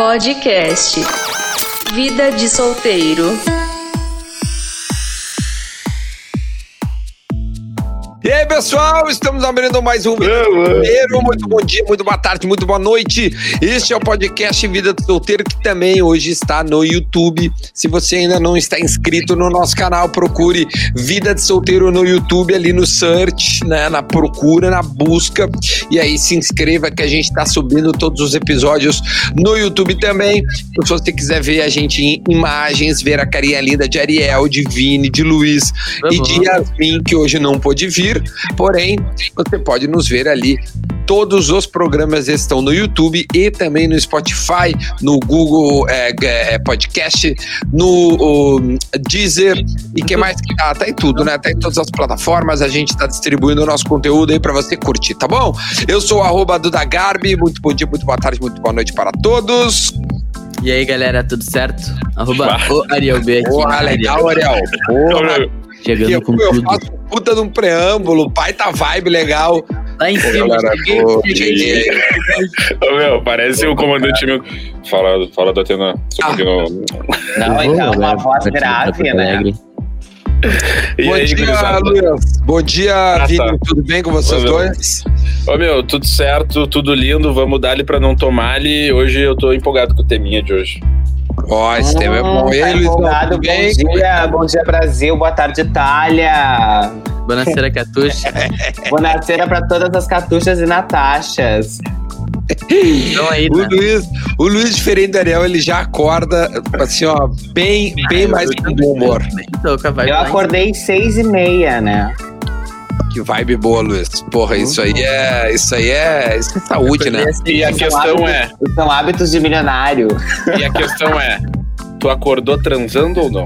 Podcast Vida de Solteiro. Pessoal, estamos abrindo mais um Solteiro. Muito bom dia, muito boa tarde, muito boa noite. Este é o podcast Vida do Solteiro, que também hoje está no YouTube. Se você ainda não está inscrito no nosso canal, procure Vida de Solteiro no YouTube, ali no search, né, na procura, na busca. E aí se inscreva que a gente está subindo todos os episódios no YouTube também. Se você quiser ver a gente em imagens, ver a carinha linda de Ariel, de Vini, de Luiz e de Yasmin, que hoje não pôde vir. Porém, você pode nos ver ali. Todos os programas estão no YouTube e também no Spotify, no Google é, é, Podcast, no o, Deezer e que mais que tá? Tá em tudo, né? Tá em todas as plataformas. A gente tá distribuindo o nosso conteúdo aí para você curtir, tá bom? Eu sou o arroba Duda Garbi. Muito bom dia, muito boa tarde, muito boa noite para todos. E aí, galera, tudo certo? Arroba o Ariel B aqui. Porra, legal, Ariel. Porra. Chegando com eu tudo. faço puta de um preâmbulo, pai tá vibe legal. Lá em Pô, cima. cheguei- cheguei-. Ô, meu, parece o comandante meu. Fala, fala da Atena. Só Ah. porque não. Então, uma né? voz em grave, né? Alegre. E bom aí, dia? Luiz. Bom dia, Ah, Vini. tá. Tudo bem com vocês Ô, dois? Ô, meu, tudo certo, tudo lindo. Vamos dar-lhe pra não tomar ali. Hoje eu tô empolgado com o teminha de hoje. Ó, esse tema é bom. E tá aí, Luiz? Tudo bem? Bom dia, bom dia Brasil, boa tarde Itália. Bonaceira Catuxa. Boa para todas as catuxas e natachas. Então aí, O né? Luiz, o Luiz, diferente do Ariel, ele já acorda, assim, ó, bem, bem mais com bom humor. Eu acordei seis e meia, né? Que vibe boa, Luiz. Porra, isso aí é. Isso aí é. Isso é saúde, né? E a questão hábitos- é. São hábitos de milionário. E a questão é. Tu acordou transando ou não?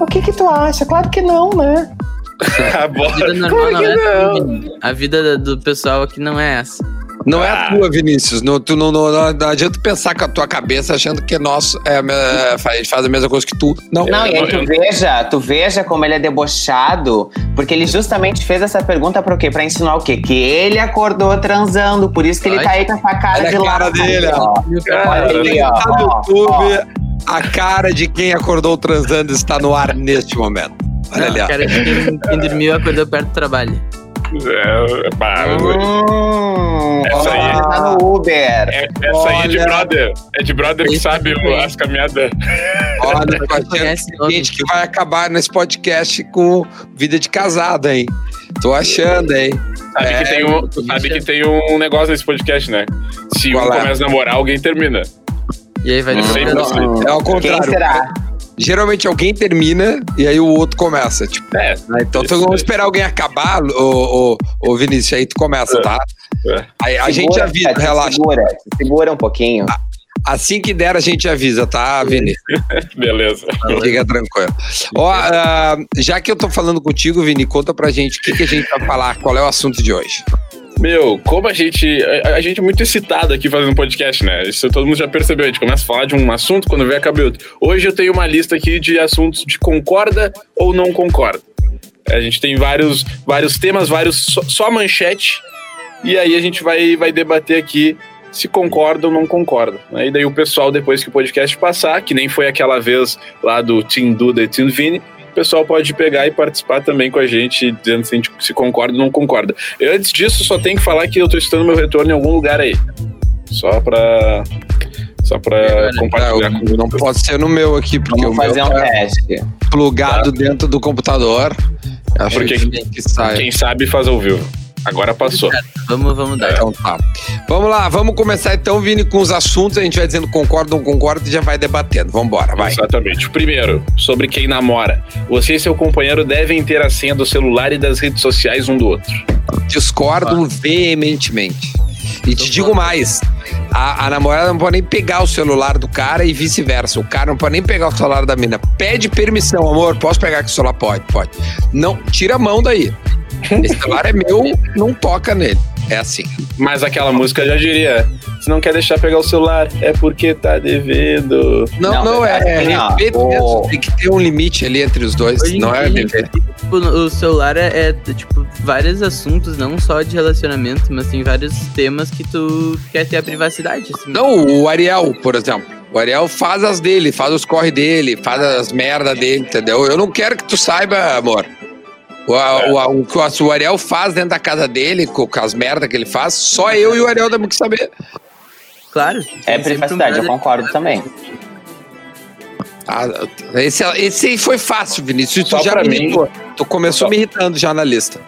O que que tu acha? Claro que não, né? Ah, A vida normal não é assim, menino. A vida do pessoal aqui não é essa. Não é a Ah. tua, Vinícius. Não, tu não, não, não, não adianta pensar com a tua cabeça achando que é nosso. É, a é, faz, faz a mesma coisa que tu. Não. Não, e aí tu veja, tu veja como ele é debochado, porque ele justamente fez essa pergunta pra quê? Pra ensinar o quê? Que ele acordou transando, por isso que ele Ai. tá aí com essa cara Olha de a cara lado, dele, ó. Cara, Olha ali, ó, Tá no ó, YouTube, a cara de quem acordou transando está no ar neste momento. Olha ali, ó. Cara, quem, quem dormiu acordou perto do trabalho. É, pá, Hum, Essa aí. tá no Uber. é- essa aí é de Olha. brother. É de brother que sabe o- as caminhadas. Olha, Quem tem gente que vai acabar nesse podcast com vida de casada, hein? Tô achando, hein? Sabe, É, que tem um, sabe que tem um negócio nesse podcast, né? Se Qual um é? começa a namorar, alguém termina. E aí vai sei. É ao Quem contrário. será? Geralmente alguém termina e aí o outro começa. Tipo, É, então Isso, vamos esperar alguém acabar, ô, ô, ô Vinícius, aí tu começa, É. tá? É. Aí, a gente Segura, avisa, te relaxa. Segura, segura um pouquinho. Assim que der, a gente avisa, tá, Vinícius? beleza. Fica tranquilo. Ó, ah, já que eu tô falando contigo, Vini, conta pra gente o que, que a gente vai falar, qual é o assunto de hoje. Meu, como a gente. A, a gente é muito excitado aqui fazendo podcast, né? Isso todo mundo já percebeu. A gente começa a falar de um assunto quando vem a cabeça. Hoje eu tenho uma lista aqui de assuntos de concorda ou não concorda. A gente tem vários, vários temas, vários. Só, só manchete. E aí a gente vai, vai debater aqui se concorda ou não concorda. né? E daí o pessoal, depois que o podcast passar, que nem foi aquela vez lá do Team Duda e Team Vini, pessoal pode pegar e participar também com a gente, dizendo se a gente se concorda ou não concorda. Eu, antes disso, só tenho que falar que eu tô estudando meu retorno em algum lugar aí. Só pra. Só pra agora? Ah, compartilhar com eu- não pode ser no meu aqui, porque Vamos o meu fazer um tá teste. plugado dentro do computador. Acho Porque que, que sai. Quem sabe faz ao vivo. Agora passou. Vamos, vamos dar. Então tá. Vamos lá, vamos começar então, Vini, com os assuntos. A gente vai dizendo concorda ou não concorda e já vai debatendo. Vambora, vai. Exatamente. O primeiro, sobre quem namora. Você e seu companheiro devem ter a senha do celular e das redes sociais um do outro. Discordo veementemente. E te digo mais: a, a namorada não pode nem pegar o celular do cara e vice-versa. O cara não pode nem pegar o celular da mina. Pede permissão, amor. Posso pegar aqui o celular? Pode, pode. Não, tira a mão daí. Esse celular é meu, não toca nele. É assim. Mas aquela música já diria: se não quer deixar pegar o celular, é porque tá devendo. Não, Não, não, é, é ó, respeito o- mesmo. Tem que ter um limite ali entre os dois. Hoje não é dever. tipo, o celular é, é, tipo, vários assuntos, não só de relacionamento, mas tem vários temas que tu quer ter a privacidade. Assim. Não, o Ariel, por exemplo. O Ariel faz as dele, faz os corre dele, faz as merda dele, entendeu? Eu não quero que tu saiba, amor. O, o, o, que o Ariel faz dentro da casa dele, com, com as merdas que ele faz, só eu e o Ariel temos que saber. Claro. É privacidade, eu concordo também. Ah, esse, esse aí foi fácil, Vinícius. Só tu já pra me mim. irritou. Tu começou Só- me irritando já na lista.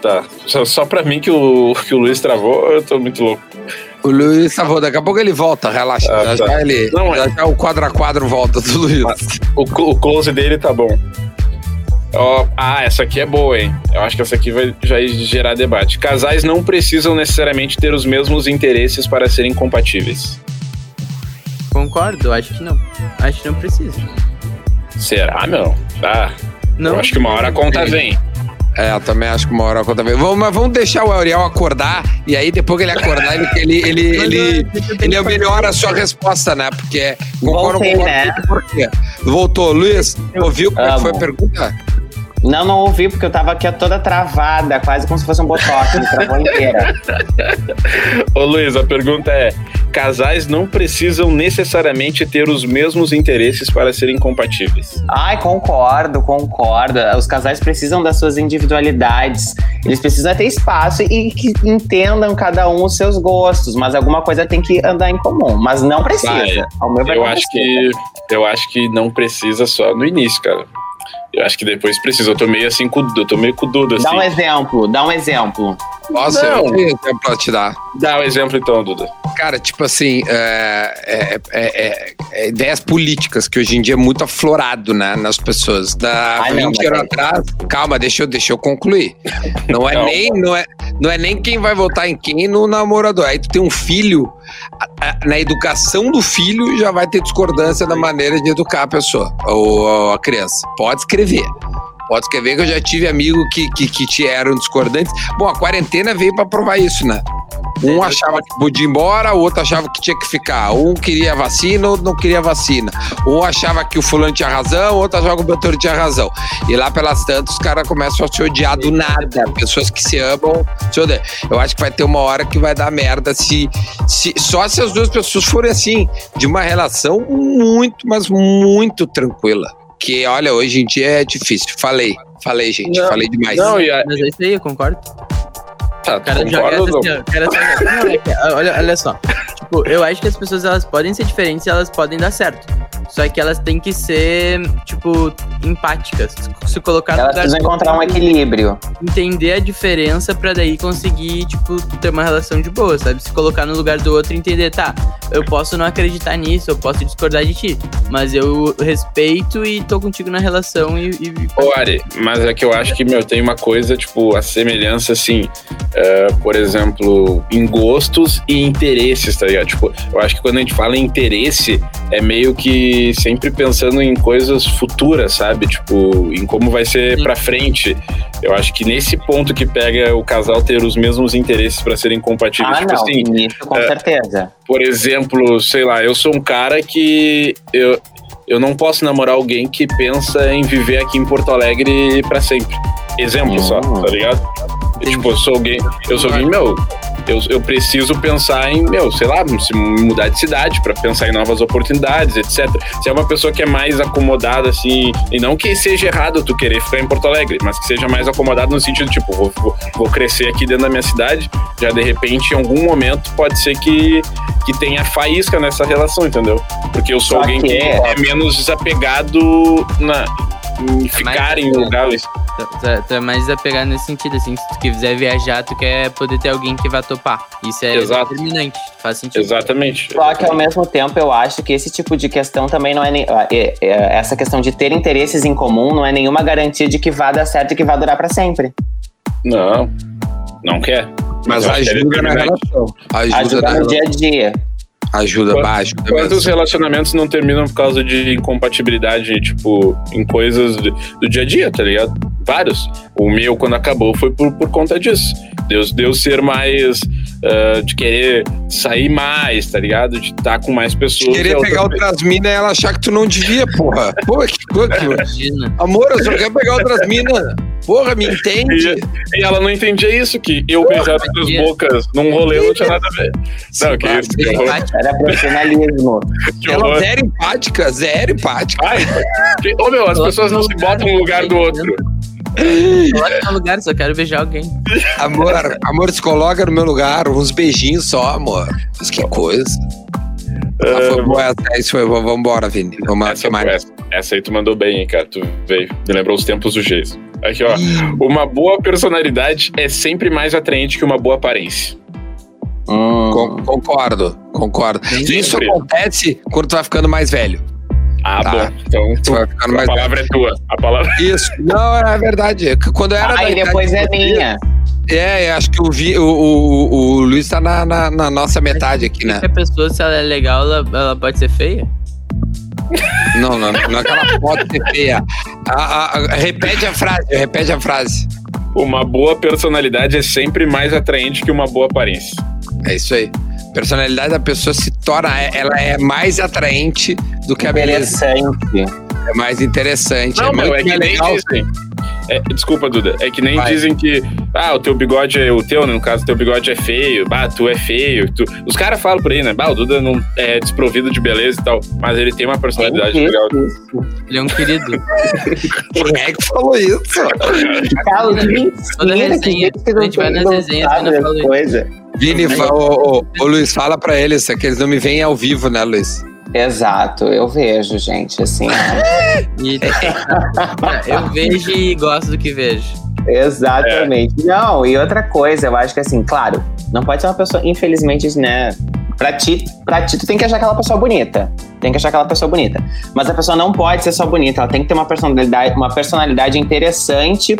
Tá. Só, só pra mim que o, que o Luiz travou, eu tô muito louco. O Luiz travou, daqui a pouco ele volta, relaxa. Ah, já, tá. já ele, Não, já, já o quadro a quadro volta do Luiz. O, o close dele tá bom. Ó, ah, essa aqui é boa, hein? Eu acho que essa aqui vai já gerar debate. Casais não precisam necessariamente ter os mesmos interesses para serem compatíveis. Concordo, acho que não. Acho que não precisa. Será, meu? Tá. Não. Eu acho que uma hora a conta vem. É, eu também acho que uma hora a conta vem. Vamos, mas vamos deixar o Ariel acordar e aí depois que ele acordar, ele, ele, ele, ele, ele melhora a sua resposta, né? Porque concordo, Voltei, concordo né? com por quê. Voltou. Luiz, ouviu como é foi a pergunta? Não, não ouvi, porque eu tava aqui toda travada, quase como se fosse um botox, me travou inteira. Ô Luiz, a pergunta é: casais não precisam necessariamente ter os mesmos interesses para serem compatíveis. Ai, concordo, concordo. Os casais precisam das suas individualidades. Eles precisam ter espaço e que entendam cada um os seus gostos, mas alguma coisa tem que andar em comum. Mas não precisa. Vai. Ao meu ver, Eu acho precisa. que eu acho que não precisa só no início, cara. Eu acho que depois precisa. Eu tô meio assim com eu tô meio com o Duda, assim. Dá um exemplo, dá um exemplo. Nossa, Não. eu tenho exemplo pra te dar. Dá um exemplo então, Duda. Cara, tipo assim, é, é- é- é- é ideias políticas que hoje em dia é muito aflorado, né, nas pessoas. Da Ai, não, 20 mas anos aí- atrás, calma, deixa eu, deixa eu concluir. Não é, Calma. nem, não, é, não é nem quem vai votar em quem no namorador. Aí tu tem um filho, na educação do filho já vai ter discordância na maneira de educar a pessoa, ou, ou a criança. Pode escrever. Pode escrever que eu já tive amigo que, que, que te eram discordantes. Bom, a quarentena veio pra provar isso, né? Um achava que podia ir embora, o outro achava que tinha que ficar. Um queria vacina, o outro não queria vacina. Um achava que o fulano tinha razão, o outro achava que o Beltrano tinha razão. E lá pelas tantas, os caras começam a se odiar do nada. Pessoas que se amam se odeiam. Eu acho que vai ter uma hora que vai dar merda se, se só se as duas pessoas forem assim, de uma relação muito, mas muito tranquila. Que, olha, hoje em dia é difícil. Falei, falei, gente, Não, falei demais. Não, e a, Mas é isso aí, eu concordo. tá, cara concordo, assim, cara só- Não, é olha, olha só. Tipo, eu acho que as pessoas elas podem ser diferentes e elas podem dar certo. Só que elas têm que ser, tipo, empáticas. Se colocar no Elas precisam encontrar um equilíbrio. entender a diferença pra daí conseguir, tipo, ter uma relação de boa, sabe? Se colocar no lugar do outro e entender, tá, eu posso não acreditar nisso, eu posso discordar de ti, mas eu respeito e tô contigo na relação e. e- Ô, Ari, mas é que eu acho que, meu, tem uma coisa, tipo, a semelhança, assim, é, por exemplo, em gostos e interesses, tá ligado? Tipo, eu acho que quando a gente fala em interesse, é meio que sempre pensando em coisas futuras, sabe? Tipo, em como vai ser Sim. pra frente. Eu acho que nesse ponto que pega o casal ter os mesmos interesses pra serem compatíveis. Ah, tipo não, assim, isso com é, certeza. por exemplo, sei lá, eu sou um cara que eu, eu não posso namorar alguém que pensa em viver aqui em Porto Alegre pra sempre. Exemplo só, Hum. tá ligado? Tipo, eu sou alguém, eu sou alguém, meu, eu, eu preciso pensar em, meu, sei lá, se mudar de cidade pra pensar em novas oportunidades, etc. Se é uma pessoa que é mais acomodada, assim, e não que seja errado tu querer ficar em Porto Alegre, mas que seja mais acomodado no sentido, tipo, vou, vou, vou crescer aqui dentro da minha cidade, já de repente, em algum momento, pode ser que, que tenha faísca nessa relação, entendeu? Porque eu sou Só alguém que que é- é menos desapegado na, em ficar em lugares. Tu, tu- tu é mais desapegado nesse sentido, assim, se tu quiser viajar, tu quer poder ter alguém que vá topar. Isso é Exato. determinante, faz sentido. Exatamente. Só que ao mesmo tempo eu acho que esse tipo de questão também não é, nem- ah, é- é- essa questão de ter interesses em comum não é nenhuma garantia de que vá dar certo e que vá durar pra sempre. Não, não quer. Mas que é ajuda na relação. Ajuda, Ajuda no dia a dia. Ajuda, Quanto- ajuda Quantos mesmo. relacionamentos não terminam por causa de incompatibilidade, tipo, em coisas do, do dia a dia, tá ligado? Vários. O meu, quando acabou, foi por, por conta disso. Deus, Deus ser mais. Ah, de querer sair mais, tá ligado? De estar com mais pessoas. Querer E a outra- pegar outras minas e ela achar que tu não devia, porra. Pô, que coisa. Amor, eu só quero pegar outras minas. Porra, me entende? E, e ela não entendia isso, que eu beijar as bocas num rolê não tinha nada a ver. Não, que isso. Que horror. Era profissionalismo. Que Ela horror. zero empática, zero empática. Ai, que- ô meu, as pessoas não se botam no lugar do outro. Coloca no lugar, só quero beijar alguém. Amor, amor, se coloca no meu lugar, uns beijinhos só, amor. Mas que coisa. Ah, foi boa essa, é isso foi bom. Vambora, Vini. Vamos Essa, mais? essa, essa aí tu mandou bem, hein, cara. Tu veio. Me lembrou os tempos do Geis. Aqui, ó. Uma boa personalidade é sempre mais atraente que uma boa aparência. Hum. Con- concordo, concordo. Sempre. Isso acontece quando tu vai ficando mais velho. Ah, Tá. bom. Então, Tu vai ficando a mais velho. palavra é tua. A palavra Isso. Não, é verdade. É Quando eu era Aí idade depois de é minha. É, eu acho que o, Vi- o, o, o Luiz tá na, na, na nossa metade aqui, né? Que a pessoa, se ela é legal, ela, ela pode ser feia? Não, não, não é que ela pode ser feia. A- a- a- repete a frase, repete a frase. Uma boa personalidade é sempre mais atraente que uma boa aparência. É isso aí. Personalidade da pessoa se torna, ela é mais atraente do que a beleza. É mais interessante. Não, é meu, muito é que mais nem legal. dizem. É, desculpa, Duda. É que nem Vai. dizem que, ah, o teu bigode é o teu, né? no caso, teu bigode é feio, bah, tu é feio. Tu... Os caras falam por aí, né? Bah, o Duda não é desprovido de beleza e tal, mas ele tem uma personalidade Quem legal. Ele é um querido. Quem é que falou isso? Cara, Toda resenha, a gente vai nas resenhas, sabe Vini, fa- ô, ô, ô, Luiz, fala pra eles que eles não me veem ao vivo, né, Luiz? Exato, eu vejo, gente, assim. E, eu vejo e gosto do que vejo. Exatamente. Não, e outra coisa, eu acho que assim, claro, não pode ser uma pessoa, infelizmente, né? Pra ti, pra ti, tu tem que achar aquela pessoa bonita. Tem que achar aquela pessoa bonita. Mas a pessoa não pode ser só bonita, ela tem que ter uma personalidade, uma personalidade interessante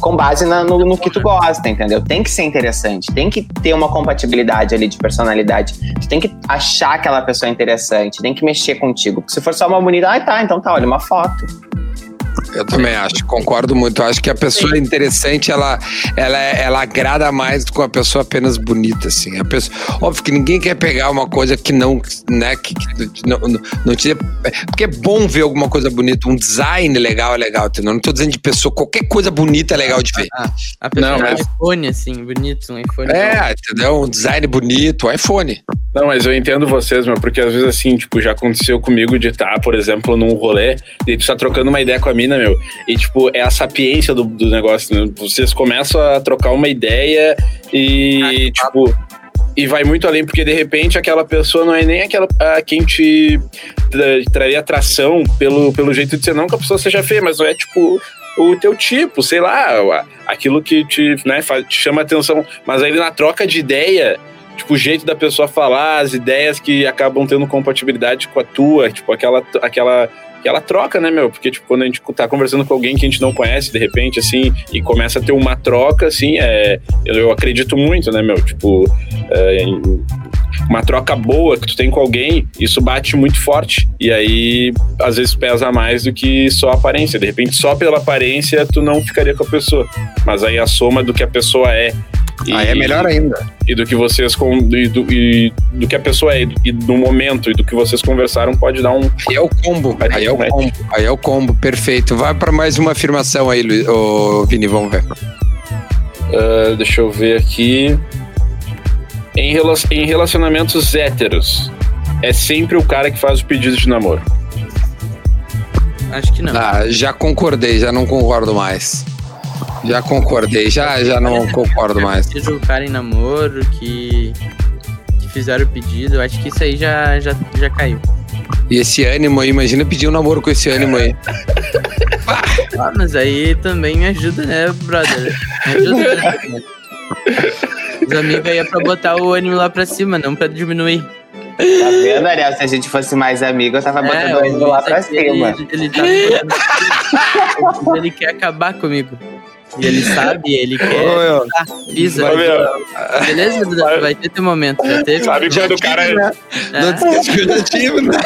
com base na- no, no que tu gosta, entendeu? Tem que ser interessante, tem que ter uma compatibilidade ali de personalidade. Tu tem que achar aquela pessoa interessante, tem que mexer contigo. Porque se for só uma bonita, ah, tá, então tá, olha uma foto. Eu também acho, concordo muito. Eu acho que a pessoa interessante, ela, ela, ela agrada mais do que uma pessoa apenas bonita, assim. A pessoa, óbvio que ninguém quer pegar uma coisa que não, né, que, que não, não, não te... Porque é bom ver alguma coisa bonita, um design legal é legal, entendeu? Não tô dizendo de pessoa, qualquer coisa bonita é legal de ver. A pessoa Não, tem um mas- iPhone, assim, bonito, um iPhone. É, entendeu? Um design bonito, um iPhone. Não, mas eu entendo vocês, meu, porque às vezes assim, tipo, já aconteceu comigo de estar, por exemplo, num rolê, e tu tá trocando uma ideia com a meu, e tipo, é a sapiência do, do negócio, né? Vocês começam a trocar uma ideia e, tipo, e vai muito além, porque de repente aquela pessoa não é nem aquela a quem te tra- traria atração pelo, pelo jeito de ser, não que a pessoa seja feia, mas não é tipo o teu tipo, sei lá, aquilo que te, né, te chama atenção, mas aí na troca de ideia tipo, o jeito da pessoa falar, as ideias que acabam tendo compatibilidade com a tua, tipo, aquela, aquela, aquela troca, né, meu? Porque, tipo, quando a gente tá conversando com alguém que a gente não conhece, de repente, assim, e começa a ter uma troca, assim, é, eu, eu acredito muito, né, meu? Tipo, é, uma troca boa que tu tem com alguém, isso bate muito forte. E aí, às vezes, pesa mais do que só a aparência. De repente, só pela aparência, tu não ficaria com a pessoa. Mas aí a soma do que a pessoa é. E- Aí é melhor ainda. e do que vocês com, e do, e do que a pessoa é e do momento e do que vocês conversaram pode dar um Aí é o combo. Aí é o combo. Aí é o combo. Perfeito. Vai pra mais uma afirmação aí, Luiz. Ô, Vini, vamos ver. Ah, deixa eu ver aqui em, rela- em relacionamentos héteros é sempre o cara que faz o pedido de namoro Acho que não. Ah, já concordei, já não concordo mais. Já concordei, já, já não concordo mais. Seja o cara em namoro que, que fizeram o pedido, eu acho que isso aí já, já, já caiu. E esse ânimo aí, imagina pedir um namoro com esse ânimo aí. Ah, mas aí também me ajuda, né, brother? Me ajuda, né? Os amigos aí é pra botar o ânimo lá pra cima, não pra diminuir. Tá vendo, Ariel? Se a gente fosse mais amigo, eu tava botando É, lá o pra Luiz aqui, cima. Ele, ele tá pra ele quer acabar comigo. E ele sabe, ele quer. Ô, meu, Ah, pisa. Ô, meu, Beleza, Duda? Vai ter teu momento. Já teve. sabe quando o cara né? É, Não esqueça que eu já tive, né?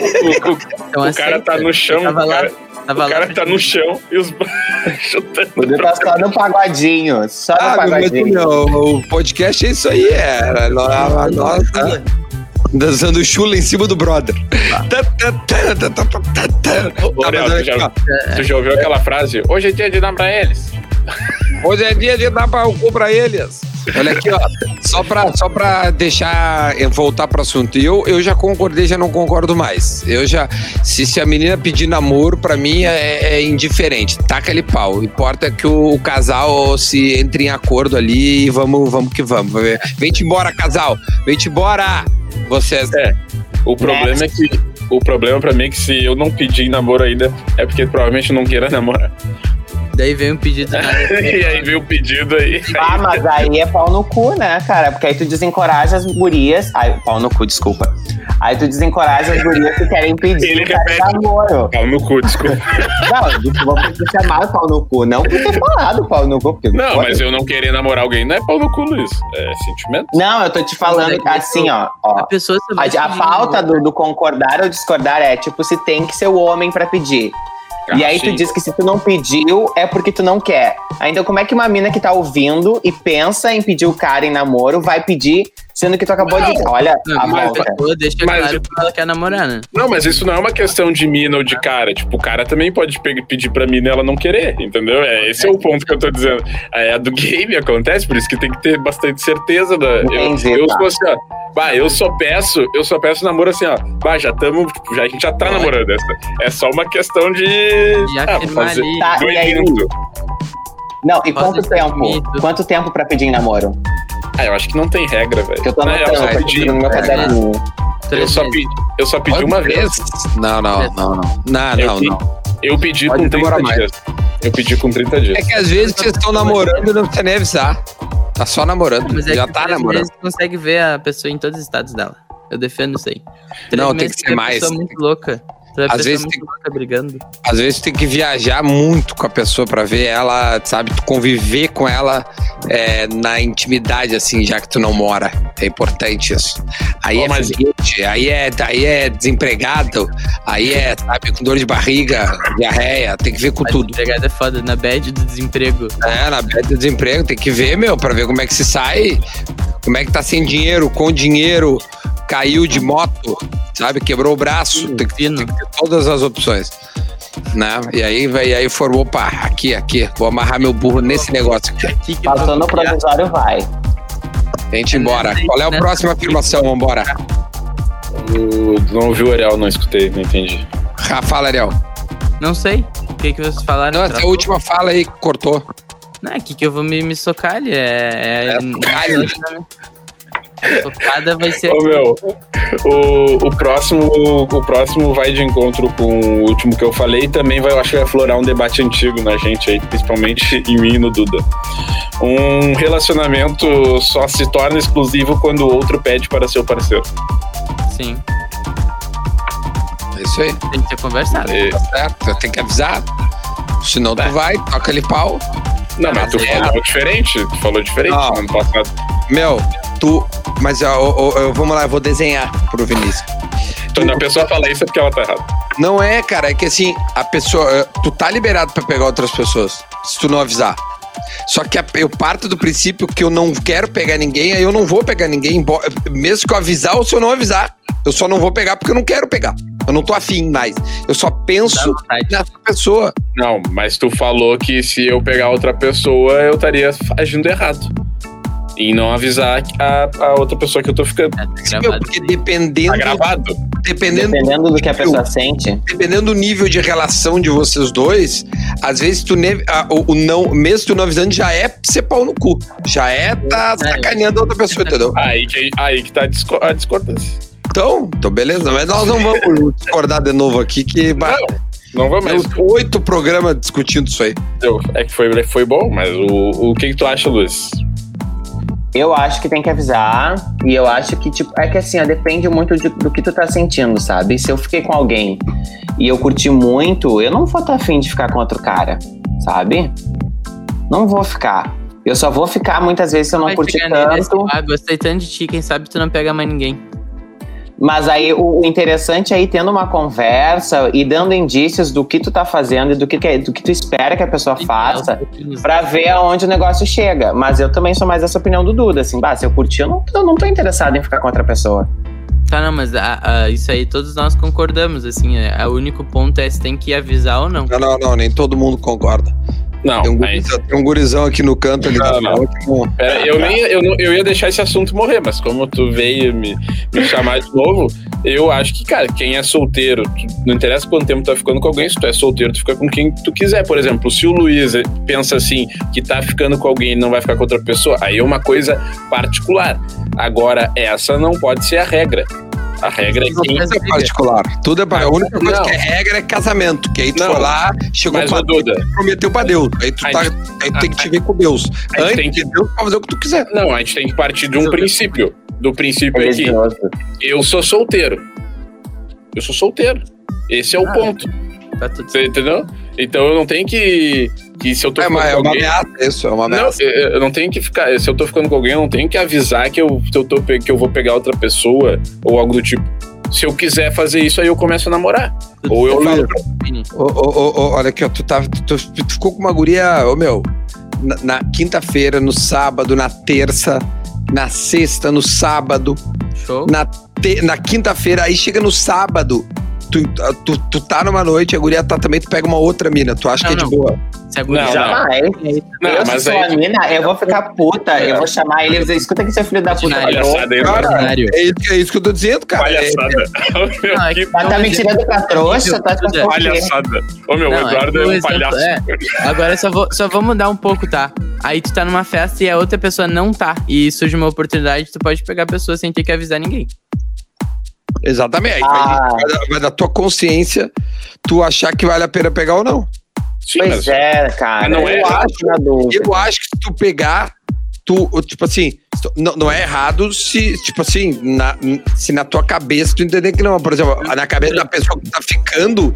o, o- então o cara tá no chão o Tava lá, cara, tava o cara lá. tá no chão e os chutando O Dudu tá só no pagodinho. Só no Ah, mas, pagodinho. meu, o podcast é isso aí, era. Nossa, nossa. Dançando chula em cima do brother. Ô, tu, já, tu já ouviu aquela frase? Hoje é dia de dar pra eles. Hoje é dia de dar pra, o cu pra eles. Olha aqui, ó. Só pra, só pra deixar voltar pro assunto. Eu, eu já concordei, já não concordo mais. Eu já. Se, se a menina pedir namoro, pra mim é, é indiferente. Taca ele pau. Importa que o, o, casal se entre em acordo ali e vamos, vamos que vamos. Vem-te embora, casal. Vem-te embora! Vocês. É. O problema é que. O problema pra mim é que se eu não pedir namoro ainda, é porque provavelmente não queira namorar. Daí vem um pedido. e aí vem o um pedido aí. Ah, mas aí é pau no cu, né, cara? Porque aí tu desencoraja as gurias. Ai, pau no cu, desculpa. Aí tu desencoraja as gurias que querem pedir Ele repete, namoro. Pau no cu, desculpa. Não, por ter chamado pau no cu, não por ter falado pau no cu. Porque não, mas eu não querer namorar alguém não é pau no cu, Luiz. É sentimento. Não, eu tô te falando assim, ó. ó a, pessoa a, a falta do, do concordar ou discordar é tipo se tem que ser o homem pra pedir. Ah, e aí sim. tu diz que se tu não pediu, é porque tu não quer. Aí, então, como é que uma mina que tá ouvindo e pensa em pedir o cara em namoro vai pedir, sendo que tu acabou não. de. Olha, não, a volta. Pessoa deixa mas, claro que ela quer namorar, né? Não, mas isso não é uma questão de mina ou de cara. Tipo, o cara também pode pedir pra mina e ela não querer, entendeu? É, esse é o ponto que eu tô dizendo. É, a do game acontece, por isso que tem que ter bastante certeza da. Entendi, eu, eu tá. sou assim, ó. Bah, eu só peço, eu só peço namoro assim, ó. Bah, já estamos, tipo, já, a gente já tá namorando. Essa. É só uma questão de. De ah, fazer ali. Tá, e aí, não, e quanto tempo? Quanto tempo pra pedir em namoro? Ah, eu acho que não tem regra, velho. Eu tô anotando, eu só pedi no meu caderninho. Eu só pedi, eu só pedi uma vez. Não, não, não, não. Não, não, não. Eu pedi Pode com 30 dias. Eu pedi com 30 dias. É que às vezes vocês estão namorando e não precisa nem avisar. Tá só namorando. Mas é já tá namorando. Vezes consegue ver a pessoa em todos os estados dela. Eu defendo isso aí. Três não, tem que ser mais. Pessoa muito louca. Às vezes, tem, brigando. às vezes tem que viajar muito com a pessoa para ver ela, sabe? Tu conviver com ela é, na intimidade, assim, já que tu não mora. É importante isso. Aí é mas... aí é, aí é desempregado, aí é, sabe, com dor de barriga, diarreia, tem que ver com mas tudo. Desempregado é foda, na bad do desemprego. É, na bad do desemprego, tem que ver, meu, pra ver como é que se sai, como é que tá sem dinheiro, com dinheiro, caiu de moto, sabe? Quebrou o braço. Tem que, tem que ter todas as opções. Né? E aí, e aí formou, opa, aqui, aqui, vou amarrar meu burro nesse negócio aqui. Passou no provisório, vai. Gente, embora. Qual é a próxima afirmação? Vambora. não ouvi o Ariel, não escutei, não entendi. Ah, fala, Ariel. Não sei. O que, que vocês falaram? Não, essa última fala aí cortou. Não, é que, que eu vou me, me socar ali. É. é, é Tocada vai ser. Ô, meu, o, o, próximo, o próximo vai de encontro com o último que eu falei e também vai, eu acho que vai aflorar um debate antigo na gente aí, principalmente em mim e no Duda. Um relacionamento só se torna exclusivo quando o outro pede para seu parceiro. Sim. É isso aí. Tem que ter conversado. É. Tá certo, tem que avisar. Senão tu vai, toca ali pau. Não, mas tu é. falou diferente. Tu falou diferente, não, não posso. Meu, tu. Mas ó, ó, ó, vamos lá, eu vou desenhar pro Vinícius. Quando a pessoa fala isso é porque ela tá errada. Não é, cara, é que assim, a pessoa. Eh, tu tá liberado pra pegar outras pessoas, se tu não avisar. Só que eu parto do princípio que eu não quero pegar ninguém, aí eu não vou pegar ninguém, mesmo que eu avisar ou se eu não avisar. Eu só não vou pegar porque eu não quero pegar. Eu não tô afim mais. Eu só penso nessa pessoa. Não, mas tu falou que se eu pegar outra pessoa, eu estaria agindo errado. E não avisar a, a outra pessoa que eu tô ficando. É, tá Meu, porque dependendo. Tá gravado. Dependendo, dependendo do que a pessoa sente. Dependendo do nível de relação de vocês dois, às vezes tu ne, a, o, o, não, mesmo tu não avisando, já é ser pau no cu. Já é tá é, sacaneando a outra pessoa, entendeu? Aí que, aí que tá a discordância. Então, então beleza, mas nós não vamos discordar de novo aqui, que. Não, não vamos mais. oito programas discutindo isso aí. É que foi, foi bom, mas o, o que, que tu acha, Luiz? Eu acho que tem que avisar. E eu acho que, tipo, é que assim, ó, depende muito de, do que tu tá sentindo, sabe? Se eu fiquei com alguém e eu curti muito, eu não vou estar tá afim de ficar com outro cara, sabe? Não vou ficar. Eu só vou ficar muitas vezes se eu não curtir tanto. Ah, gostei tanto de ti, quem sabe tu não pega mais ninguém. Mas aí o, interessante é ir tendo uma conversa e dando indícios do que tu tá fazendo e do que, que do que tu espera que a pessoa faça para ver aonde o negócio chega. Mas eu também sou mais dessa opinião do Duda, assim, bah, se eu curtir, eu não, eu não tô interessado em ficar com outra pessoa. Tá, não, mas a- a- isso aí todos nós concordamos, assim. É, o único ponto é se tem que avisar ou não. Não, não, não, nem todo mundo concorda. Não, Tem um, gurizão, tem um gurizão aqui no canto ali. Não, não. tela que não- Pera, eu, nem, eu, não- eu ia deixar esse assunto morrer, mas como tu veio me, me chamar de novo, eu acho que, cara, quem é solteiro, não interessa quanto tempo tu tá ficando com alguém, se tu é solteiro, tu fica com quem tu quiser. Por exemplo, se o Luiz pensa assim, que tá ficando com alguém e não vai ficar com outra pessoa, aí é uma coisa particular. Agora, essa não pode ser a regra. A regra é quem. Tudo é particular. Tudo é particular. A única coisa Não. que é regra é casamento. Que aí tu Não. foi lá, chegou Mas, pra Duda, prometeu pra Deus. Aí tu, tá, gente- aí tu tem que te ver com Deus. a gente Antes tem de que- Deus, pra fazer o que tu quiser. Não, a gente tem que partir de um princípio. Do princípio é que eu sou solteiro. Eu sou solteiro. Esse é o Ah, ponto. Tá tudo Você entendeu? Então eu não tenho que. Que se eu tô É, ficando uma, é com uma alguém. ameaça isso, é uma Não, ameaça. eu eu não tenho que ficar. Se eu tô ficando com alguém, eu não tenho que avisar que eu, que eu, tô, que eu vou pegar outra pessoa ou algo do tipo. Se eu quiser fazer isso, aí eu começo a namorar. Ou eu falo ô, ô, ô, olha aqui, ó, tu, tá, tu, tu ficou com uma guria, ô meu, na, na quinta-feira, no sábado, na terça, na sexta, no sábado, Show. na, na quinta-feira, aí chega no sábado, tu, tu, tu tá numa noite, a guria tá também, tu pega uma outra mina, tu acha Não, que é de não. boa. Se a guria- Não, Jamais. Não, eu, mas se sou aí- a mina, eu vou ficar puta. Eu vou chamar ele e dizer, escuta aqui, seu filho da puta. Palhaçada aí, Cara, é isso, é isso que eu tô dizendo, cara. É- Palhaçada. Não, é que que- Mas tá me tirando pra trouxa, tá é. com palhaçada. Ô meu, Não, o Eduardo é, que um exemplo- palhaço. é. Agora só vou, só vou mudar um pouco, tá? Aí tu tá numa festa e a outra pessoa não tá. E surge uma oportunidade, tu pode pegar a pessoa sem ter que avisar ninguém. Exatamente. Aí Ah. vai, da- vai da tua consciência tu achar que vale a pena pegar ou não. Sim, Pois mas é, cara. Não é eu errado. acho. Eu acho que se tu pegar, tu, tipo assim, não, não é errado se, tipo assim, na, se na tua cabeça tu entender que não. Por exemplo, na cabeça da pessoa que tá ficando,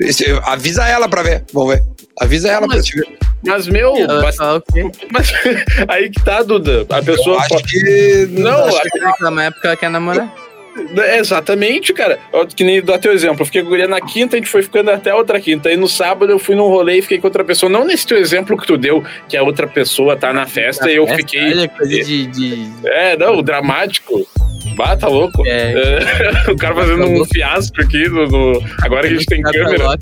esse- avisa ela pra ver. Vamos ver. Avisa ela pra Mas- te ver. Mas, meu, vai mas, falar o quê? mas aí que tá, Duda. A Eu pessoa acho pode. que. Não, acho que- Vai reclamar é porque ela quer namorar. É, Exatamente, cara. Ó, Que nem dar teu exemplo. Eu fiquei com guria na quinta, a gente foi ficando até a outra quinta. Aí no sábado eu fui num rolê e fiquei com outra pessoa. Não nesse teu exemplo que tu deu, que a outra pessoa tá na festa e eu Essa, fiquei. Olha, coisa de. de É, não, dramático. Bah, tá louco. É. É, o cara fazendo um fiasco aqui no. no- Agora que a gente tem câmera.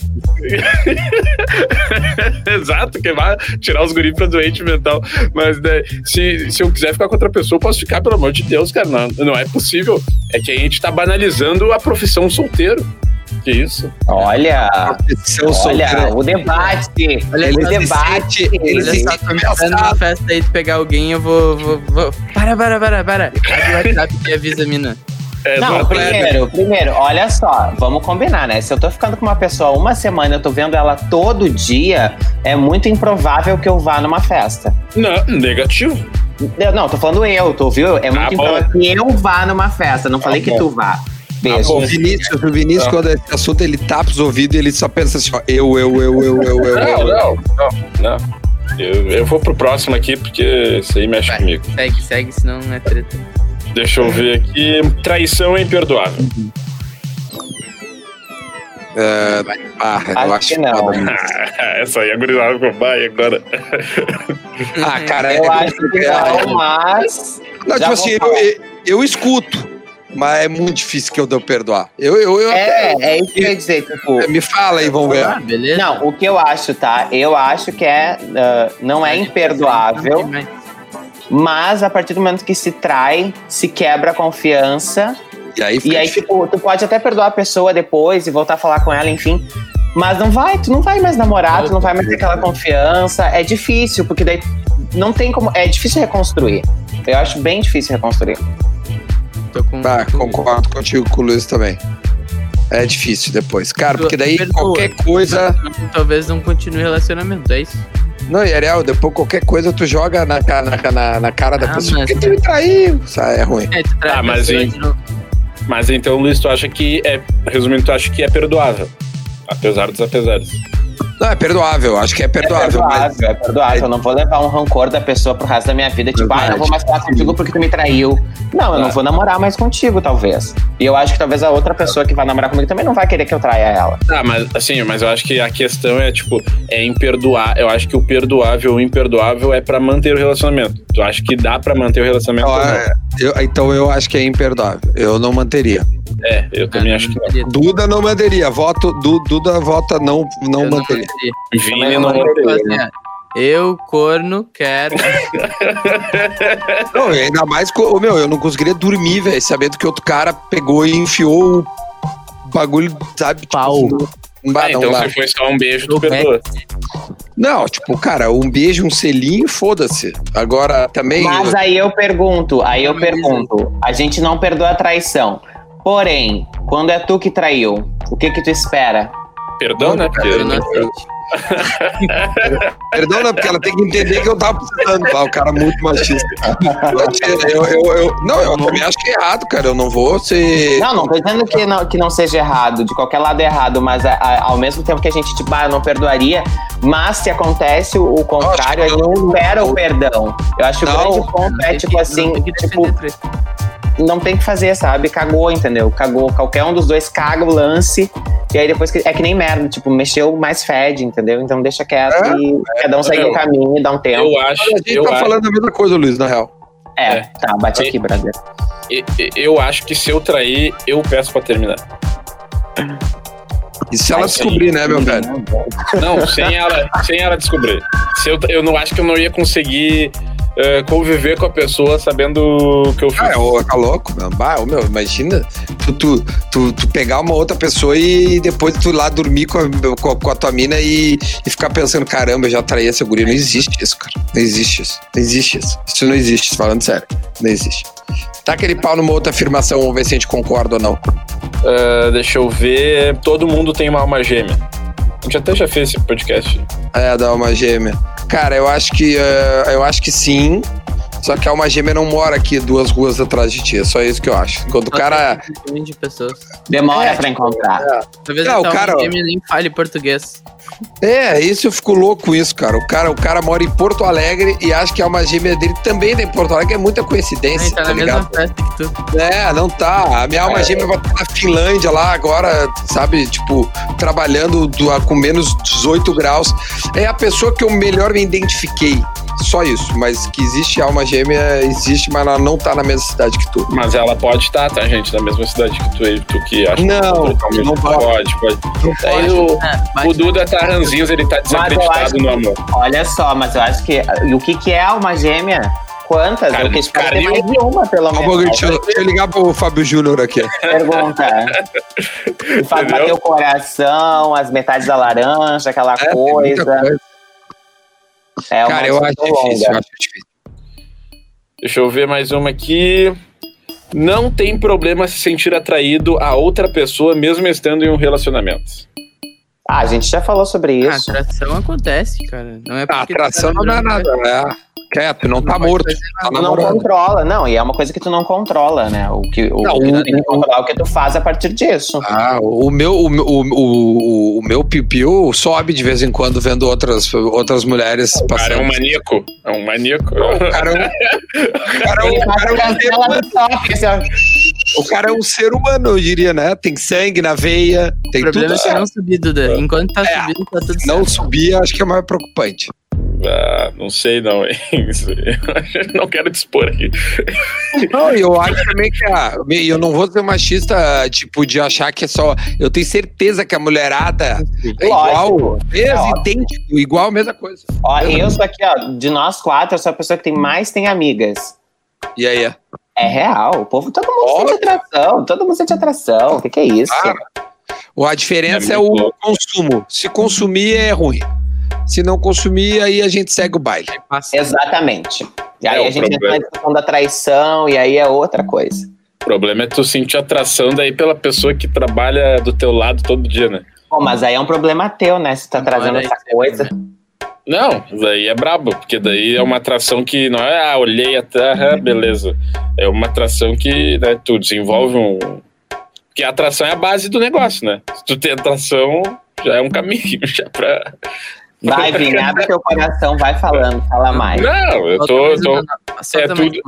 Exato, que vai tirar os guris pra doente mental. Mas né, se, se eu quiser ficar com outra pessoa, eu posso ficar, pelo amor de Deus, cara. Não, não é possível. É que a gente tá banalizando a profissão solteiro. Que isso? Olha, olha, o debate. Olha, o debate. ele me esperando numa ameaçado. festa aí tu pegar alguém, eu vou. vou, vou... Para, para, para, para. Abre o WhatsApp e avisa a mina. É, Não, primeiro, primeiro, olha só, vamos combinar, né? Se eu tô ficando com uma pessoa uma semana, eu tô vendo ela todo dia, é muito improvável que eu vá numa festa. Não, negativo. Eu, não, tô falando eu, tu ouviu? É muito Tá bom. improvável que eu vá numa festa, não falei que bom. tu vá. Tá Beijo. bom. O Vinícius, o Vinícius, Tá. quando esse assunto ele tapa os ouvidos, ele só pensa assim, ó, eu, eu, eu, eu, eu, eu, Não, eu. não, não, não. Eu, eu vou pro próximo aqui, porque isso aí mexe Vai. comigo. Segue, segue, senão não é treta. Deixa eu ver aqui. Traição é imperdoável. É, ah, eu Acho acho que não. Essa aí, a gurizada ficou vai agora. Ah, cara, Eu é- acho que é- não, mas. Não, tipo assim, eu, eu escuto, mas é muito difícil que eu devo perdoar. Eu, eu, eu É, é isso que eu ia dizer, tipo. me fala aí, vamos ver. Ah, beleza? Não, o que eu acho, tá? Eu acho que é, ah, não é imperdoável, Mas- a partir do momento que se trai, se quebra a confiança. E aí, E aí, tipo, tu pode até perdoar a pessoa depois e voltar a falar com ela, enfim. Mas não vai, tu não vai mais namorar, tu não vai mais ter aquela confiança. É difícil, porque daí não tem como. É difícil reconstruir. Eu acho bem difícil reconstruir. Tô com. Tá, concordo contigo com o Luiz também. É difícil depois. Cara, porque daí Perdoa. qualquer coisa. Talvez não continue o relacionamento, é isso? Não, e Ariel, depois qualquer coisa tu joga na, na, na, na cara da Ah, pessoa. mas- Por que tu me traiu? Isso é ruim. É, tu traz Ah, mas em-. Mas então, Luiz, tu acha que é. Resumindo, tu acha que é perdoável. Apesar dos apesares. Não, é perdoável, acho que é É perdoável. mas perdoável, é perdoável. Eu não vou levar um rancor da pessoa pro resto da minha vida. Tipo, ah, Verdade. não vou mais falar contigo porque tu me traiu. Não, eu não É. vou namorar mais contigo, talvez. E eu acho que talvez a outra pessoa que vai namorar comigo também não vai querer que eu traia ela. Tá, mas assim, mas eu acho que a questão é, tipo, é imperdoar. Eu acho que o perdoável, o imperdoável é pra manter o relacionamento. Tu acha que dá pra manter o relacionamento Ó, ou não? é, Eu- então eu acho que é imperdoável. Eu não manteria. É, eu também acho que não. Duda não manteria. Voto, Du- Duda vota não, não Eu manteria. manteria. Vini não não manteria. manteria. Assim, Eu, corno, quero. Não, ainda mais, ô, meu, eu não conseguiria dormir, velho, sabendo que outro cara pegou e enfiou o bagulho, sabe? tipo, Dá, Ah, então dá. se foi só um beijo, tu perdoa. Não, tipo, cara, um beijo, um selinho, foda-se. Agora, também... Mas aí eu pergunto, aí eu pergunto, a gente não perdoa a traição. Porém, quando é tu que traiu, o que que tu espera? Perdão, né? Perdão, né? Porque ela tem que entender que eu tava precisando. Ah, o cara é muito machista. Eu, eu, eu- não, eu também acho que é errado, cara. Eu não vou ser. Não, não tô dizendo que não, que não seja errado, de qualquer lado é errado, mas a- a- ao mesmo tempo que a gente, tipo, ah, não perdoaria, mas se acontece o, o contrário, a gente eu não- espera o perdão. Eu acho que o grande ponto é, tipo assim, tipo. Não tem que fazer, sabe? Cagou, entendeu? Cagou. Qualquer um dos dois caga o lance. E aí depois que. É que nem merda, tipo, mexeu mais fede, entendeu? Então deixa quieto É, e cada um segue eu- o caminho e dá um tempo. eu acho, A gente eu, tá acho falando a mesma coisa, Luiz, na real. É, É. tá, bate aqui, brother. e- eu acho que se eu trair, eu peço pra terminar. E se ela Mas descobrir, né, meu velho? Não, sem ela, sem ela descobrir. Se eu, eu não acho que eu não ia conseguir eh, conviver com a pessoa sabendo o que eu fiz. Ah, ô, tá louco, meu. Bah, meu, imagina tu, tu, tu, tu pegar uma outra pessoa e depois tu lá dormir com a, com a- com a tua mina e, e ficar pensando, caramba, eu já traí essa guria. Não existe isso, cara. Não existe isso. Não existe isso. Isso não existe, falando sério. Não existe. Tá aquele pau numa outra afirmação, vamos ver se a gente concorda ou não. Ah, deixa eu ver. Todo mundo tem uma alma gêmea. A gente até já fez esse podcast. É, da alma gêmea. Cara, eu acho que eh, eu acho que sim. Só que a alma gêmea não mora aqui duas ruas atrás de ti. É só isso que eu acho. Quando o cara. Um milhão de pessoas. Demora É, pra encontrar. Talvez Não, o cara- gêmeo nem fale português. É, isso eu fico louco com isso, cara. O cara, o cara mora em Porto Alegre e acha que a alma gêmea dele também tá em Porto Alegre. É muita coincidência, Ele tá tá na mesma ligado? festa que tu. É, não tá. A minha alma gêmea vai estar na Finlândia lá agora, sabe? Tipo, trabalhando do- com menos 18 graus. É a pessoa que eu melhor me identifiquei. Só isso. Mas que existe alma gêmea, existe, mas ela não tá na mesma cidade que tu. Mas ela pode estar, tá, gente? Na mesma cidade que tu, e tu que acha Não, que não pode. Pode, pode. Aí o, É, o Duda tá ranzinhos, ele tá desacreditado que- no amor. Olha só, mas eu acho que. E o que, que é uma gêmea? Quantas? Cara, eu que espero ter mais de uma, pelo menos. Boga, deixa, eu- deixa eu ligar pro Fábio Júnior aqui. Pergunta. Faz bater o coração, as metades da laranja, aquela É, tem muita coisa. coisa. É uma Cara, eu acho difícil, eu longa. acho difícil. Deixa eu ver mais uma aqui. Não tem problema se sentir atraído a outra pessoa, mesmo estando em um relacionamento. Ah, a gente já falou sobre A isso. atração acontece, cara. Não é A tu atração tá não é nada, é. Quieto, não tá pode morto. Tá Tu não controla, não, e é uma coisa que tu não controla, né? O que, o Não, que tu o- tem que controlar é o que tu faz a partir disso. Ah, o meu, o, o, o, o meu pipiu sobe de vez em quando vendo outras, outras mulheres O cara é passando. um maníaco. É um maníaco. O cara é um, o cara é um- Ele o faz cara é. O cara é um ser humano, eu diria, né? Tem sangue na veia, tem O problema tudo é que não subir, Duda. Enquanto tá É. subindo, tá tudo Não certo. subir, acho que é mais preocupante. Ah, não sei não, hein? Não quero dispor aqui. Não, eu acho também que ah, e eu não vou ser machista, tipo, de achar que é só. Eu tenho certeza que a mulherada é igual, mesmo, É idêntico, igual a mesma coisa. Ó, eu sou aqui, ó, de nós quatro, eu sou a pessoa que tem mais tem amigas. E aí? É? É real. O povo, todo mundo Óbvio. sente atração. Todo mundo sente atração. O que, que é isso? Ou A diferença É é, o consumo. Se consumir é ruim. Se não consumir, aí a gente segue o baile. Passa. Exatamente. E aí É, a gente entra na discussão da traição, e aí é outra coisa. O problema é tu sentir atração daí pela pessoa que trabalha do teu lado todo dia, né? Bom, mas aí é um problema teu, né? Se tá trazendo essa coisa. né? Não, daí é brabo, porque daí é uma atração que não é, ah, olhei a terra, beleza. É uma atração que né, tu desenvolve um. Porque a atração é a base do negócio, né? Se tu tem atração, já é um caminho, já pra. Vai, Vini, abre teu coração, vai falando, fala mais. Não, eu tô. tô- é tudo-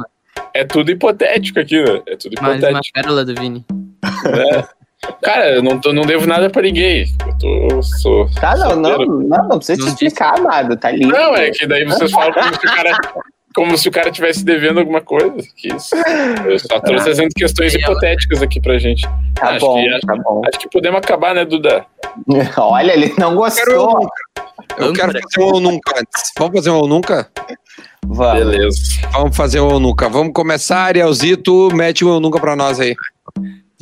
é tudo hipotético aqui, né? É tudo Mais uma hipotético. pérola do Vini. Cara, eu não, tô, não devo nada pra ninguém. Eu tô. Sou, Tá, não, não, solteiro. não, não precisa te explicar, amado, tá ali. Não, é que daí vocês falam como se o cara. como se o cara tivesse devendo alguma coisa. Que isso. Eu só tô trazendo questões hipotéticas aqui pra gente. Tá acho bom, que, acho, tá bom. acho que podemos acabar, né, Duda? Olha, ele não gostou. Eu quero fazer um ou nunca antes. Vamos fazer um ou nunca? Vamos. Beleza. Vamos fazer um ou nunca. Vamos começar, Arielzito, mete um ou nunca pra nós aí.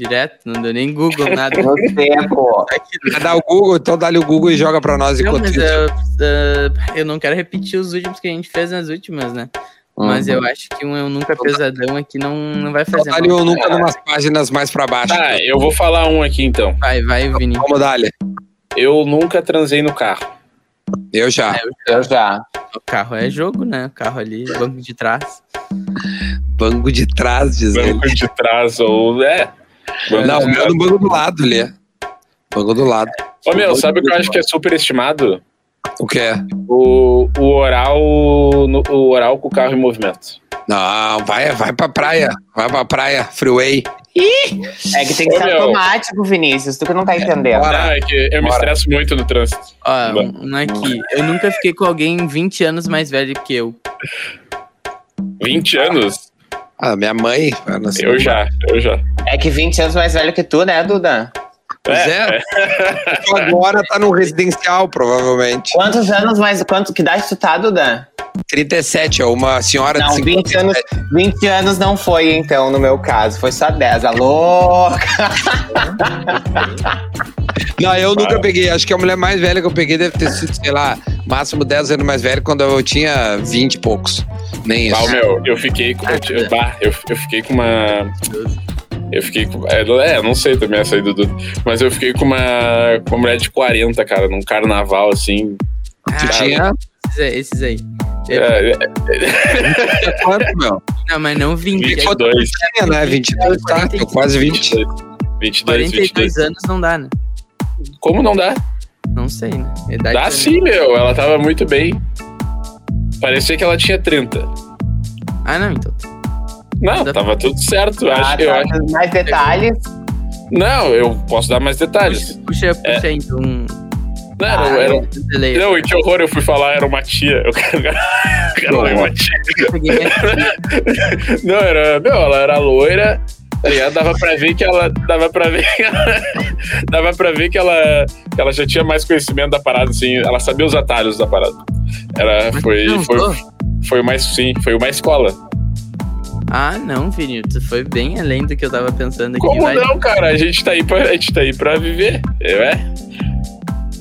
Direto, não deu nem Google, nada. Tempo. Vai dar o Google, então dá-lhe o Google e joga pra nós Não, enquanto mas isso. eu, eh, eu não quero repetir os últimos que a gente fez nas últimas, né? Mas Uhum. eu acho que um Eu Nunca Pesadão aqui não, não vai Então fazer Dá-lhe mal. o nunca numas páginas mais pra baixo. Tá, eu vou falar um aqui então. Vai, vai, Vini. Vamos dar-lhe. Eu nunca transei no carro. Eu já. Eu já. O carro é jogo, né? O carro ali, banco de trás. Banco de trás, diz ele. Banco de trás ou. É. Não, o meu trás. no banco do lado ali. Banco do lado. Ô meu, sabe o que eu acho que é super estimado? O que é? O, o oral. no- o oral com o carro em movimento. Não, vai, vai pra praia. Vai pra praia, freeway. É que tem que Ô, ser meu. automático, Vinícius. Tu que não tá entendendo. Bora. Não, é que eu me Bora. estresso muito no trânsito. Ó, Vai. um aqui. Eu nunca fiquei com alguém 20 anos mais velho que eu. 20 anos? Ah, minha mãe. não. Eu já, eu já. É que 20 anos mais velho que tu, né, Duda? Pois é. Tu Agora tá no residencial, provavelmente. Quantos anos mais. Quanto, que idade tu tá, Duda? 37, é uma senhora Não, de 20 anos, 57. 20 anos não foi, então, no meu caso. Foi só 10. A louca! Não, eu nunca peguei. Acho que a mulher mais velha que eu peguei deve ter sido, sei lá, máximo 10 anos mais velha, quando eu tinha 20 e poucos. Nem isso. Ah, meu, eu fiquei com. Eu, eu, eu fiquei com uma. Eu fiquei com. É, é, não sei também essa aí do Dudu. Mas eu fiquei com uma, com uma mulher de 40, cara, num carnaval, assim. Tu Ah, tinha Esses aí. Aí. É, é, quanto, meu? Não, mas não 20. é 22. Tinha, né? 22, tá? Eu quase 20. 22, 22. 42 anos não dá, né? Como não dá? Não sei, né? Idade Dá sim, meu. Ela tava muito bem. Parecia que ela tinha 30. Ah, não, então. Não, tava tudo certo. Eu Ah, acho, eu tá, acho. mais detalhes. Não, eu posso dar mais detalhes. Puxa, puxa, puxa aí, então. Não, Ah, era, Eu delay. não, e que horror eu fui falar, era uma tia. Eu quero, eu quero ler uma tia. Eu Não, era. Meu, ela era loira. tá? Dava pra ver que ela. Dava pra ver que ela. Dava pra ver que ela. Que ela já tinha mais conhecimento da parada, assim. Ela sabia os atalhos da parada. Era. Foi. não, Foi, tô. foi mais. Sim, foi uma escola. Ah, não, Vini, tu foi bem além do que eu tava pensando aqui. Como vai. não, cara? A gente tá aí pra, a gente tá aí pra viver. É.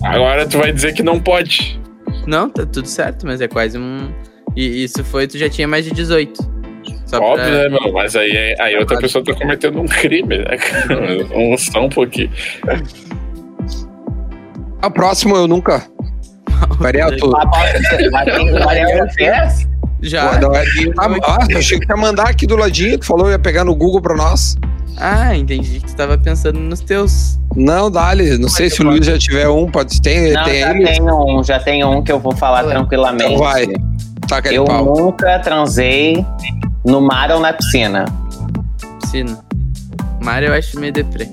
Agora tu vai dizer que não pode. Não, tá tudo certo, mas é quase um. E isso foi, tu já tinha mais de 18. Só Óbvio, pra... né, meu? Mas aí, aí outra pessoa tá cometendo um crime, né, cara? Vamos só um pouquinho. A próxima eu nunca. Ariel, tu. Pode- mas tem- o Ariel já fez? Já. Pô, é- Ah, ah, achei que ia mandar aqui do ladinho, tu falou ia pegar no Google pra nós. Ah, entendi que tu tava pensando nos teus. Não, dá-lhe. Não sei se o Luiz já tiver um, pode ter. Não, tem já ele. tenho um, já tenho um que eu vou falar tranquilamente. Então vai. Taca Eu pau. nunca transei no mar ou na piscina. Piscina. Mar eu acho meio deprê.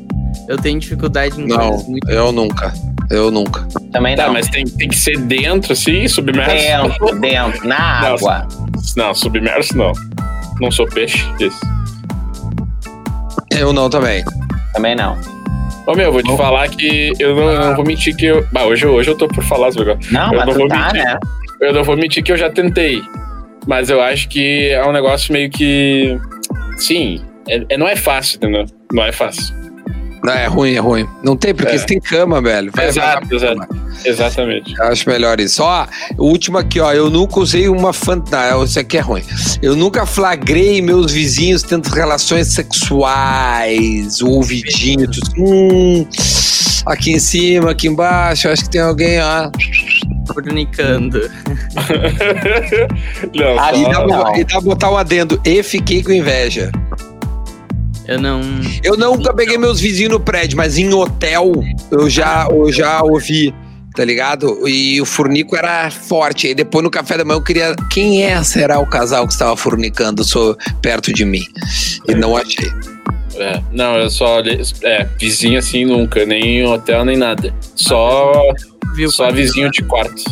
Eu tenho dificuldade em Não, eu nunca. Eu nunca. Também Tá, não. mas tem, tem que ser dentro, assim, submerso. Dentro, dentro, na Não, água. Não, submerso não. Não sou peixe. Isso. Eu não também. Também não. Ô meu, vou te Bom. falar que eu não, eu não vou mentir que eu. Bah, hoje, hoje eu tô por falar esse negócio. Não, Eu mas não tu vou tá, mentir. né? Eu não vou mentir que eu já tentei. Mas eu acho que é um negócio meio que. Sim, é, é- não é fácil, entendeu? Não é fácil. Não, é ruim, é ruim. Não tem, porque É. você tem cama, velho. Vai, Exato, exato. Exatamente. Eu acho melhor isso. Ó, o último aqui, ó. Eu nunca usei uma fantasia. Isso aqui é ruim. Eu nunca flagrei meus vizinhos tendo relações sexuais. O ouvidinho. Hum, aqui em cima, aqui embaixo. Acho que tem alguém, ó. Fornicando. não, E só- dá, não. e dá pra botar um adendo. E fiquei com inveja. Eu não. Eu nunca peguei meus vizinhos no prédio, mas em hotel eu já, eu já ouvi, tá ligado? E o furnico era forte. Aí depois no café da manhã eu queria. Quem é será o casal que estava furnicando so, perto de mim? E não achei. É, não, eu só. olhei- É, vizinho assim nunca, nem em hotel nem nada. Só, Viu só vizinho de quarto.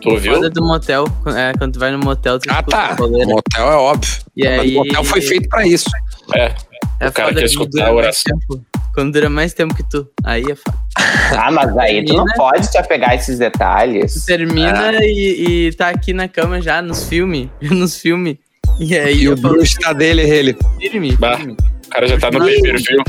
Tu ouviu? Foda do motel. É, quando tu vai no motel, tu Ah, tá. O motel é óbvio. E Mas aí- O motel foi feito pra isso. É. É O cara quer quando escutar dura a mais oração. tempo. Quando dura mais tempo que tu. Aí é foda. Ah, mas aí tu não pode te apegar a esses Tu detalhes. termina É. e, e tá aqui na cama já, nos filmes. Nos filmes. E aí E o bruxo tá dele, ele. firme, Bah. firme. O cara já tá no pay per view.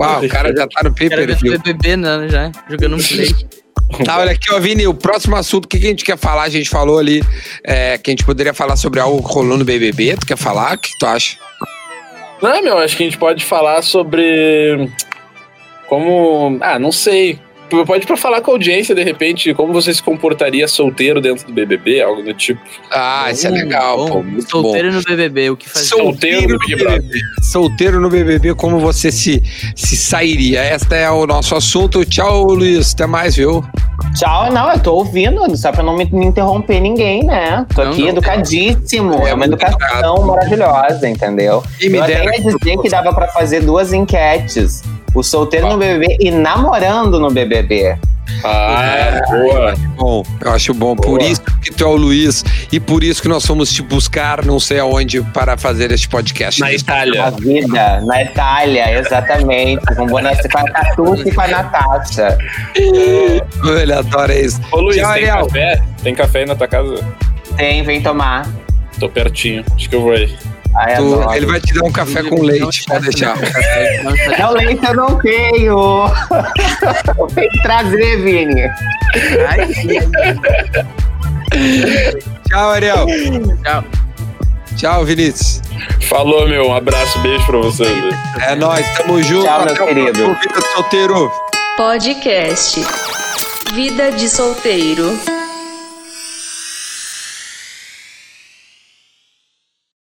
Uau, o cara já tá no paper vê view. BBB, né, já, jogando um play. Tá, olha aqui, ó, Vini, o próximo assunto, o que, que a gente quer falar? A gente falou ali é, que a gente poderia falar sobre algo que rolou no BBB. Tu quer falar? O que tu acha? Não, meu, acho que a gente pode falar sobre como. Ah, não sei. Pode pra falar com a audiência, de repente, como você se comportaria solteiro dentro do BBB, algo do tipo. Ah, isso é legal, Bom, pô, muito Solteiro no BBB, o que fazer? Solteiro no Big Brother. Solteiro no BBB, como você se, se sairia? Este é o nosso assunto. Tchau, Luiz. Até mais, viu? Tchau, não, eu tô ouvindo, só pra não me, me interromper ninguém, né? Tô Não, aqui não. educadíssimo. É, É, uma educação maravilhosa, entendeu? E me eu até ia dizer que dava pra fazer duas enquetes. O solteiro no BBB e namorando no BBB. Ah, boa. Bom, eu acho bom. Por Boa. isso que tu é o Luiz e por isso que nós fomos te buscar não sei aonde para fazer este podcast. Na Itália. vida, na Itália, exatamente. Com, boné, com a Catuça e com a Natasha. Ele adora isso. Ô Luiz, Tchau, tem Ariel. café? Tem café aí na tua casa? Tem, vem tomar. Tô pertinho. Acho que eu vou aí. Ai, Tu- ele vai te dar um café com leite, pode deixar. Não, leite eu não tenho. Eu tenho que trazer, Vini. Tchau, Ariel. Tchau. Tchau, Vinícius. Falou, meu. Um abraço, beijo pra vocês. É nóis, tamo junto. Tchau, meu Até o querido. Vida de Solteiro. Podcast Vida de Solteiro.